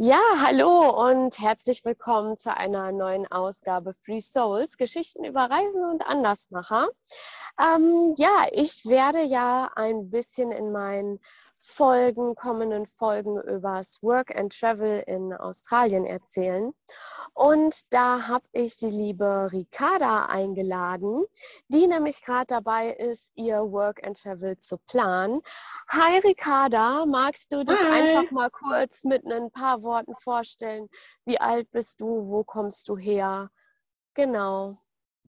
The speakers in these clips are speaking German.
Ja, hallo und herzlich willkommen zu einer neuen Ausgabe Free Souls, Geschichten über Reisen und Andersmacher. Ähm, ja, ich werde ja ein bisschen in meinen Folgen, kommenden Folgen übers Work and Travel in Australien erzählen. Und da habe ich die liebe Ricarda eingeladen, die nämlich gerade dabei ist, ihr Work and Travel zu planen. Hi Ricarda, magst du dich Hi. einfach mal kurz mit ein paar Worten vorstellen? Wie alt bist du? Wo kommst du her? Genau.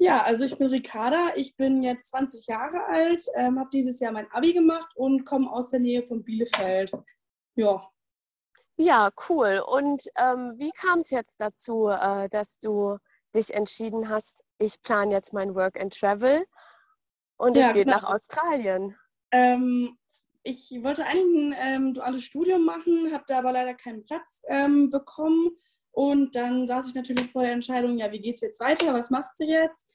Ja, also ich bin Ricarda, ich bin jetzt 20 Jahre alt, ähm, habe dieses Jahr mein Abi gemacht und komme aus der Nähe von Bielefeld. Ja. Ja, cool. Und ähm, wie kam es jetzt dazu, äh, dass du dich entschieden hast, ich plane jetzt mein Work and Travel und ja, es geht genau. nach Australien? Ähm, ich wollte eigentlich ein ähm, duales Studium machen, habe da aber leider keinen Platz ähm, bekommen. Und dann saß ich natürlich vor der Entscheidung, ja, wie geht's jetzt weiter? Was machst du jetzt?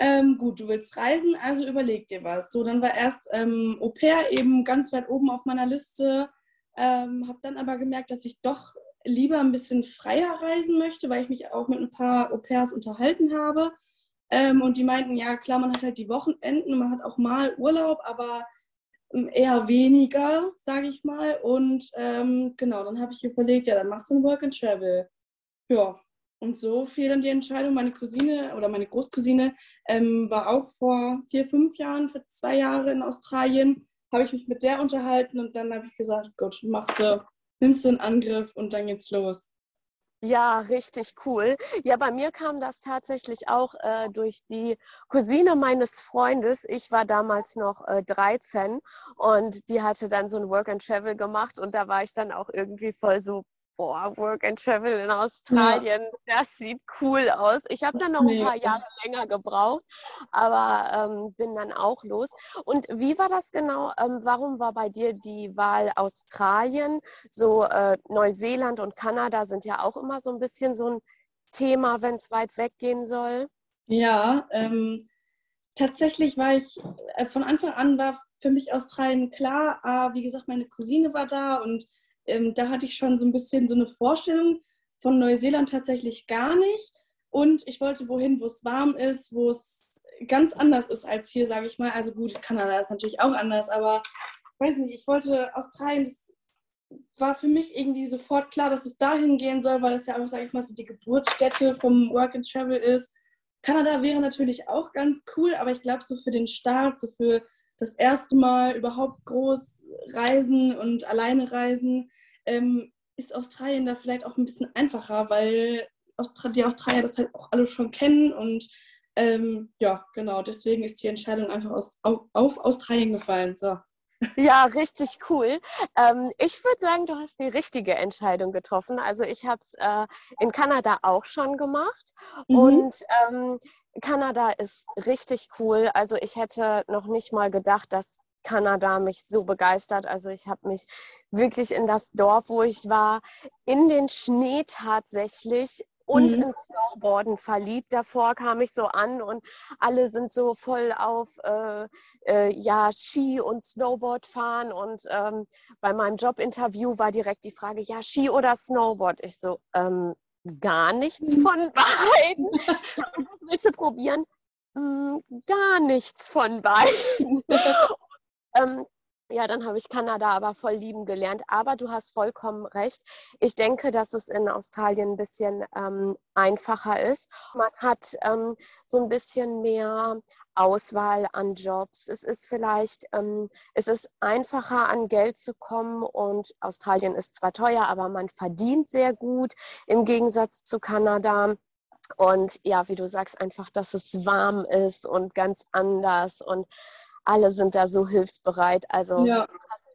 Ähm, gut, du willst reisen, also überleg dir was. So, dann war erst ähm, Au pair eben ganz weit oben auf meiner Liste. Ähm, habe dann aber gemerkt, dass ich doch lieber ein bisschen freier reisen möchte, weil ich mich auch mit ein paar Au pairs unterhalten habe. Ähm, und die meinten, ja klar, man hat halt die Wochenenden, man hat auch mal Urlaub, aber ähm, eher weniger, sage ich mal. Und ähm, genau, dann habe ich überlegt, ja, dann machst du ein Work and Travel. Ja, und so fiel dann die Entscheidung. Meine Cousine oder meine Großcousine ähm, war auch vor vier, fünf Jahren, für zwei Jahre in Australien. Habe ich mich mit der unterhalten und dann habe ich gesagt, Gott, machst du, nimmst du einen Angriff und dann geht's los. Ja, richtig cool. Ja, bei mir kam das tatsächlich auch äh, durch die Cousine meines Freundes. Ich war damals noch äh, 13 und die hatte dann so ein Work and Travel gemacht und da war ich dann auch irgendwie voll so, boah, Work and Travel in Australien, ja. das sieht cool aus. Ich habe dann noch ein paar Jahre länger gebraucht, aber ähm, bin dann auch los. Und wie war das genau? Ähm, warum war bei dir die Wahl Australien? So äh, Neuseeland und Kanada sind ja auch immer so ein bisschen so ein Thema, wenn es weit weggehen soll. Ja, ähm, tatsächlich war ich äh, von Anfang an war für mich Australien klar. Äh, wie gesagt, meine Cousine war da und ähm, da hatte ich schon so ein bisschen so eine Vorstellung von Neuseeland tatsächlich gar nicht. Und ich wollte wohin, wo es warm ist, wo es ganz anders ist als hier, sage ich mal. Also gut, Kanada ist natürlich auch anders, aber weiß nicht, ich wollte Australien, das war für mich irgendwie sofort klar, dass es dahin gehen soll, weil es ja auch, sage ich mal, so die Geburtsstätte vom Work and Travel ist. Kanada wäre natürlich auch ganz cool, aber ich glaube, so für den Start, so für das erste Mal überhaupt groß reisen und alleine reisen, ähm, ist Australien da vielleicht auch ein bisschen einfacher, weil Austra die Australier das halt auch alle schon kennen und ähm, ja, genau, deswegen ist die Entscheidung einfach aus, auf, auf Australien gefallen. So. Ja, richtig cool. Ähm, ich würde sagen, du hast die richtige Entscheidung getroffen. Also ich habe es äh, in Kanada auch schon gemacht mhm. und ähm, Kanada ist richtig cool. Also ich hätte noch nicht mal gedacht, dass Kanada mich so begeistert. Also ich habe mich wirklich in das Dorf, wo ich war, in den Schnee tatsächlich und mhm. ins Snowboarden verliebt. Davor kam ich so an und alle sind so voll auf äh, äh, ja, Ski und Snowboard fahren. Und ähm, bei meinem Jobinterview war direkt die Frage, ja, Ski oder Snowboard? Ich so, ähm, gar nichts mhm. von beiden. Was willst du probieren? Mm, gar nichts von beiden. ähm, ja, dann habe ich Kanada aber voll lieben gelernt. Aber du hast vollkommen recht. Ich denke, dass es in Australien ein bisschen ähm, einfacher ist. Man hat ähm, so ein bisschen mehr Auswahl an Jobs. Es ist vielleicht, ähm, es ist einfacher an Geld zu kommen und Australien ist zwar teuer, aber man verdient sehr gut im Gegensatz zu Kanada. Und ja, wie du sagst, einfach, dass es warm ist und ganz anders und alle sind da so hilfsbereit. Also ja.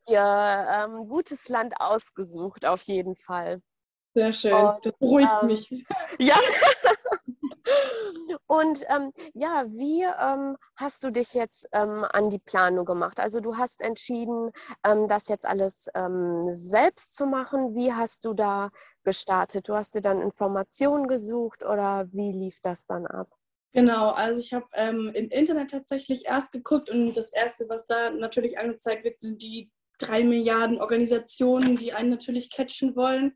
ihr ähm, gutes Land ausgesucht, auf jeden Fall. Sehr schön, und, das beruhigt ähm, mich. Ja. Und ähm, ja, wie ähm, hast du dich jetzt ähm, an die Planung gemacht? Also du hast entschieden, ähm, das jetzt alles ähm, selbst zu machen. Wie hast du da gestartet? Du hast dir dann Informationen gesucht oder wie lief das dann ab? Genau, also ich habe ähm, im Internet tatsächlich erst geguckt und das Erste, was da natürlich angezeigt wird, sind die drei Milliarden Organisationen, die einen natürlich catchen wollen.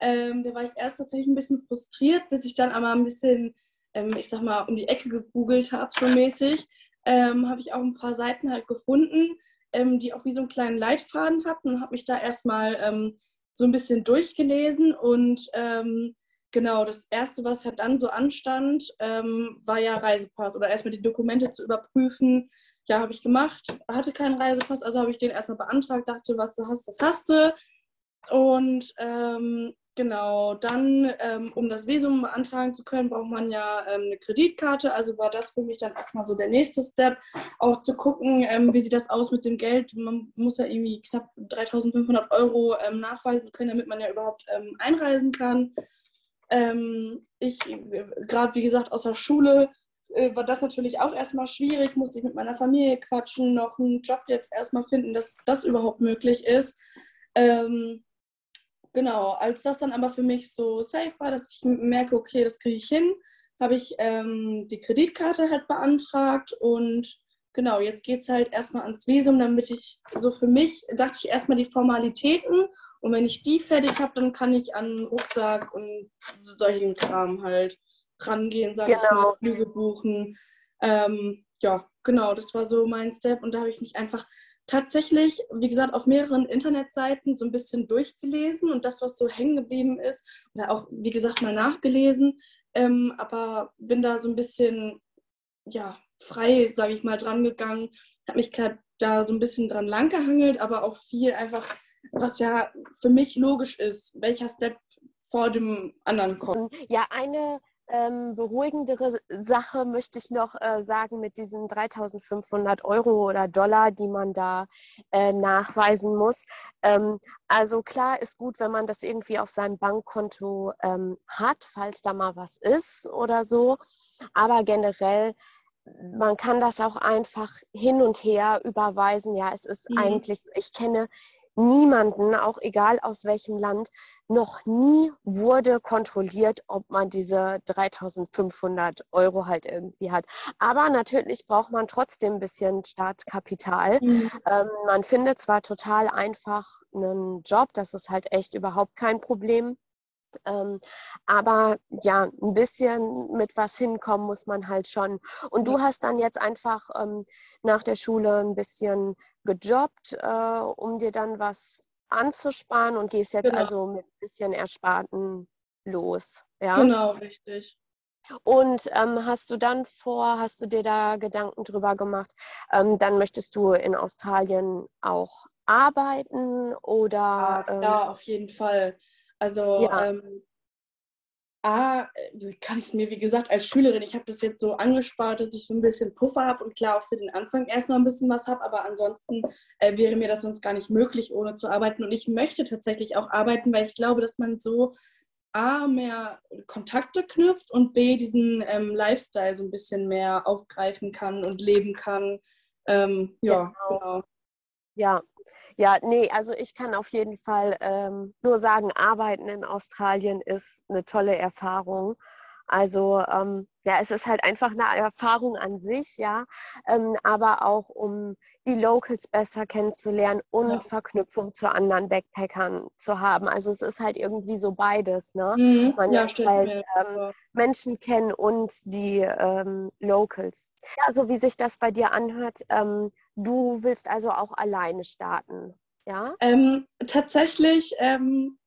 Ähm, da war ich erst tatsächlich ein bisschen frustriert, bis ich dann aber ein bisschen, ähm, ich sag mal, um die Ecke gegoogelt habe, so mäßig. Ähm, habe ich auch ein paar Seiten halt gefunden, ähm, die auch wie so einen kleinen Leitfaden hatten und habe mich da erstmal ähm, so ein bisschen durchgelesen und ähm, genau, das Erste, was halt dann so anstand, war ja Reisepass oder erstmal die Dokumente zu überprüfen. Ja, habe ich gemacht, hatte keinen Reisepass, also habe ich den erstmal beantragt, dachte, was du hast, das hast du. Und ähm, Genau, dann, ähm, um das Visum beantragen zu können, braucht man ja ähm, eine Kreditkarte. Also war das für mich dann erstmal so der nächste Step, auch zu gucken, ähm, wie sieht das aus mit dem Geld. Man muss ja irgendwie knapp 3500 Euro ähm, nachweisen können, damit man ja überhaupt ähm, einreisen kann. Ähm, ich, gerade wie gesagt, aus der Schule äh, war das natürlich auch erstmal schwierig, musste ich mit meiner Familie quatschen, noch einen Job jetzt erstmal finden, dass das überhaupt möglich ist. Ähm, genau, als das dann aber für mich so safe war, dass ich merke, okay, das kriege ich hin, habe ich ähm, die Kreditkarte halt beantragt und genau, jetzt geht es halt erstmal ans Visum, damit ich so für mich, dachte ich erstmal die Formalitäten und wenn ich die fertig habe, dann kann ich an Rucksack und solchen Kram halt rangehen, sage genau. ich mal, Flüge buchen. Ähm, ja, genau, das war so mein Step und da habe ich mich einfach tatsächlich, wie gesagt, auf mehreren Internetseiten so ein bisschen durchgelesen und das, was so hängen geblieben ist, oder auch, wie gesagt, mal nachgelesen, ähm, aber bin da so ein bisschen, ja, frei, sage ich mal, dran gegangen, habe mich da so ein bisschen dran langgehangelt, aber auch viel einfach, was ja für mich logisch ist, welcher Step vor dem anderen kommt. Ja, eine ähm, beruhigendere Sache möchte ich noch äh, sagen mit diesen 3500 Euro oder Dollar, die man da äh, nachweisen muss. Ähm, also klar ist gut, wenn man das irgendwie auf seinem Bankkonto ähm, hat, falls da mal was ist oder so. Aber generell man kann das auch einfach hin und her überweisen. Ja, es ist mhm. eigentlich, ich kenne niemanden, auch egal aus welchem Land, noch nie wurde kontrolliert, ob man diese 3500 Euro halt irgendwie hat. Aber natürlich braucht man trotzdem ein bisschen Startkapital. Mhm. Ähm, man findet zwar total einfach einen Job, das ist halt echt überhaupt kein Problem. Ähm, aber ja, ein bisschen mit was hinkommen muss man halt schon. Und du hast dann jetzt einfach ähm, nach der Schule ein bisschen gejobbt, äh, um dir dann was anzusparen und gehst jetzt genau. also mit ein bisschen Ersparten los. Ja? Genau, richtig. Und ähm, hast du dann vor, hast du dir da Gedanken drüber gemacht, ähm, dann möchtest du in Australien auch arbeiten oder? Ja, ähm, ja auf jeden Fall. Also ja. ähm, A, äh, kann ich es mir, wie gesagt, als Schülerin, ich habe das jetzt so angespart, dass ich so ein bisschen Puffer habe und klar auch für den Anfang erstmal ein bisschen was habe, aber ansonsten äh, wäre mir das sonst gar nicht möglich, ohne zu arbeiten. Und ich möchte tatsächlich auch arbeiten, weil ich glaube, dass man so A, mehr Kontakte knüpft und B, diesen ähm, Lifestyle so ein bisschen mehr aufgreifen kann und leben kann. Ähm, ja, genau. genau. Ja, ja, nee, also ich kann auf jeden Fall ähm, nur sagen, arbeiten in Australien ist eine tolle Erfahrung. Also ähm, ja, es ist halt einfach eine Erfahrung an sich, ja, ähm, aber auch um die Locals besser kennenzulernen und ja. Verknüpfung zu anderen Backpackern zu haben. Also es ist halt irgendwie so beides, ne? Mhm. Man ja, lernt halt ähm, Menschen kennen und die ähm, Locals. Ja, so wie sich das bei dir anhört, ähm, du willst also auch alleine starten, ja? Ähm, tatsächlich ähm,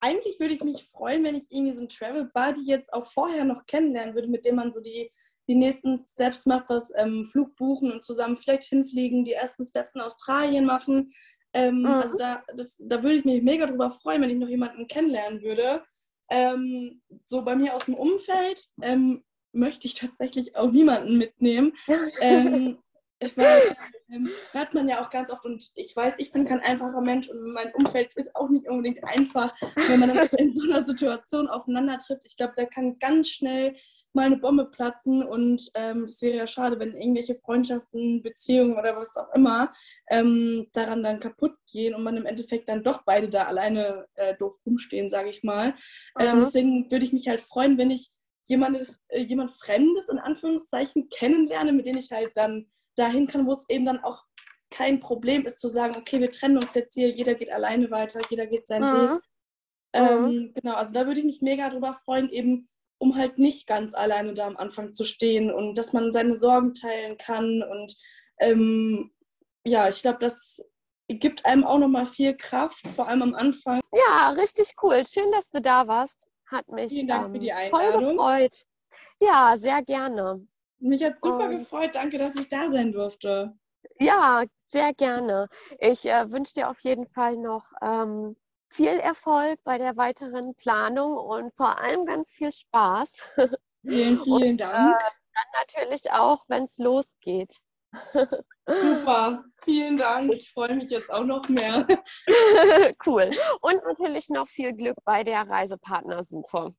eigentlich würde ich mich freuen, wenn ich irgendwie so einen Travel Buddy jetzt auch vorher noch kennenlernen würde, mit dem man so die, die nächsten Steps macht, was ähm, Flug buchen und zusammen vielleicht hinfliegen, die ersten Steps in Australien machen. Ähm, mhm. Also da, das, da würde ich mich mega drüber freuen, wenn ich noch jemanden kennenlernen würde. Ähm, so bei mir aus dem Umfeld ähm, möchte ich tatsächlich auch niemanden mitnehmen. Ähm, ich weiß, ähm, hört man ja auch ganz oft und ich weiß, ich bin kein einfacher Mensch und mein Umfeld ist auch nicht unbedingt einfach, wenn man dann in so einer Situation aufeinander trifft. Ich glaube, da kann ganz schnell mal eine Bombe platzen und ähm, es wäre ja schade, wenn irgendwelche Freundschaften, Beziehungen oder was auch immer ähm, daran dann kaputt gehen und man im Endeffekt dann doch beide da alleine äh, doof rumstehen, sage ich mal. Ähm, deswegen würde ich mich halt freuen, wenn ich jemandes, äh, jemand Fremdes in Anführungszeichen kennenlerne, mit dem ich halt dann dahin kann, wo es eben dann auch kein Problem ist zu sagen, okay, wir trennen uns jetzt hier, jeder geht alleine weiter, jeder geht seinen mhm. Weg. Ähm, genau, also da würde ich mich mega drüber freuen, eben um halt nicht ganz alleine da am Anfang zu stehen und dass man seine Sorgen teilen kann. Und ähm, ja, ich glaube, das gibt einem auch nochmal viel Kraft, vor allem am Anfang. Ja, richtig cool. Schön, dass du da warst. Hat mich Vielen Dank für die ähm, voll gefreut. Ja, sehr gerne. Mich hat super Und- gefreut. Danke, dass ich da sein durfte. Ja, sehr gerne. Ich äh, wünsche dir auf jeden Fall noch ähm, viel Erfolg bei der weiteren Planung und vor allem ganz viel Spaß. Vielen, vielen Dank. Dann natürlich auch, wenn es losgeht. Super. Vielen Dank. Ich freue mich jetzt auch noch mehr. cool. Und natürlich noch viel Glück bei der Reisepartnersuche.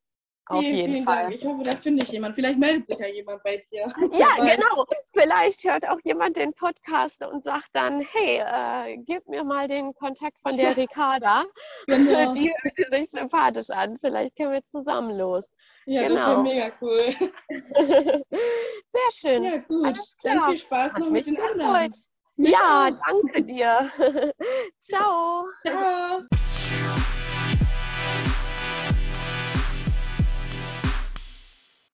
Auf vielen, jeden vielen Fall. Dank. Ich hoffe, da finde ich jemand. Vielleicht meldet sich ja jemand bei dir. Ja, genau. Vielleicht hört auch jemand den Podcast und sagt dann, hey, äh, gib mir mal den Kontakt von der Ricarda. Genau. Die hört sich sympathisch an. Vielleicht können wir zusammen los. Ja, das genau. wäre mega cool. Sehr schön. Ja, gut. Alles Dann viel Spaß Hat noch mit den anderen. Mich Ja, auch. danke dir. Ciao. Ciao.